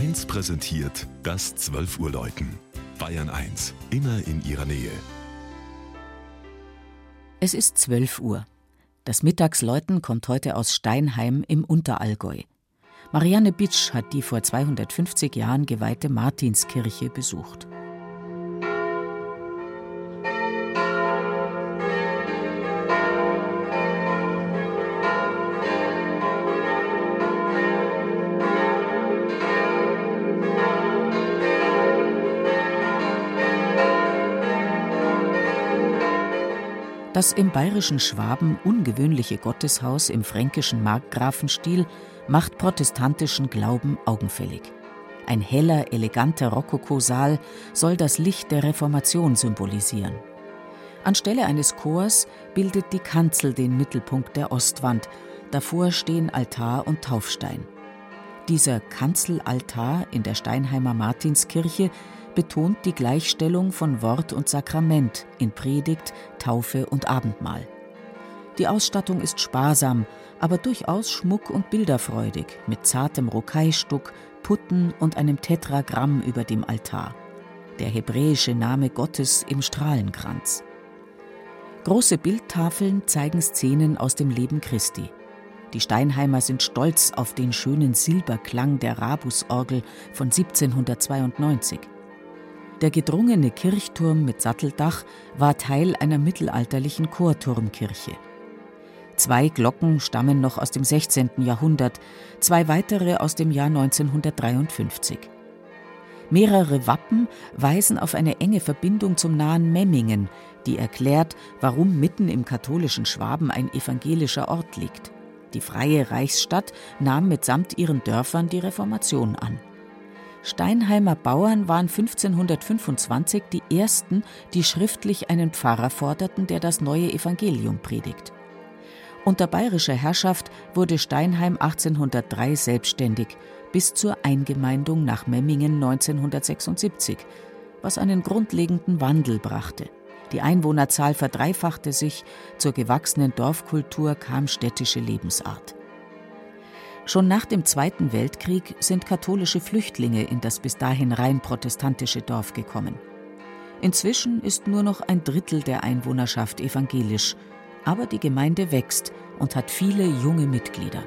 1 präsentiert das 12 Uhr Läuten. Bayern 1, immer in ihrer Nähe. Es ist 12 Uhr. Das Mittagsläuten kommt heute aus Steinheim im Unterallgäu. Marianne Bitsch hat die vor 250 Jahren geweihte Martinskirche besucht. Das im bayerischen Schwaben ungewöhnliche Gotteshaus im fränkischen Markgrafenstil macht protestantischen Glauben augenfällig. Ein heller, eleganter Rokokosaal soll das Licht der Reformation symbolisieren. Anstelle eines Chors bildet die Kanzel den Mittelpunkt der Ostwand, davor stehen Altar und Taufstein. Dieser Kanzelaltar in der Steinheimer Martinskirche betont die Gleichstellung von Wort und Sakrament in Predigt, Taufe und Abendmahl. Die Ausstattung ist sparsam, aber durchaus schmuck und bilderfreudig mit zartem Rokaistuck, Putten und einem Tetragramm über dem Altar. Der hebräische Name Gottes im Strahlenkranz. Große Bildtafeln zeigen Szenen aus dem Leben Christi. Die Steinheimer sind stolz auf den schönen Silberklang der Rabusorgel von 1792. Der gedrungene Kirchturm mit Satteldach war Teil einer mittelalterlichen Chorturmkirche. Zwei Glocken stammen noch aus dem 16. Jahrhundert, zwei weitere aus dem Jahr 1953. Mehrere Wappen weisen auf eine enge Verbindung zum nahen Memmingen, die erklärt, warum mitten im katholischen Schwaben ein evangelischer Ort liegt. Die freie Reichsstadt nahm mitsamt ihren Dörfern die Reformation an. Steinheimer Bauern waren 1525 die ersten, die schriftlich einen Pfarrer forderten, der das neue Evangelium predigt. Unter bayerischer Herrschaft wurde Steinheim 1803 selbstständig bis zur Eingemeindung nach Memmingen 1976, was einen grundlegenden Wandel brachte. Die Einwohnerzahl verdreifachte sich, zur gewachsenen Dorfkultur kam städtische Lebensart. Schon nach dem Zweiten Weltkrieg sind katholische Flüchtlinge in das bis dahin rein protestantische Dorf gekommen. Inzwischen ist nur noch ein Drittel der Einwohnerschaft evangelisch, aber die Gemeinde wächst und hat viele junge Mitglieder.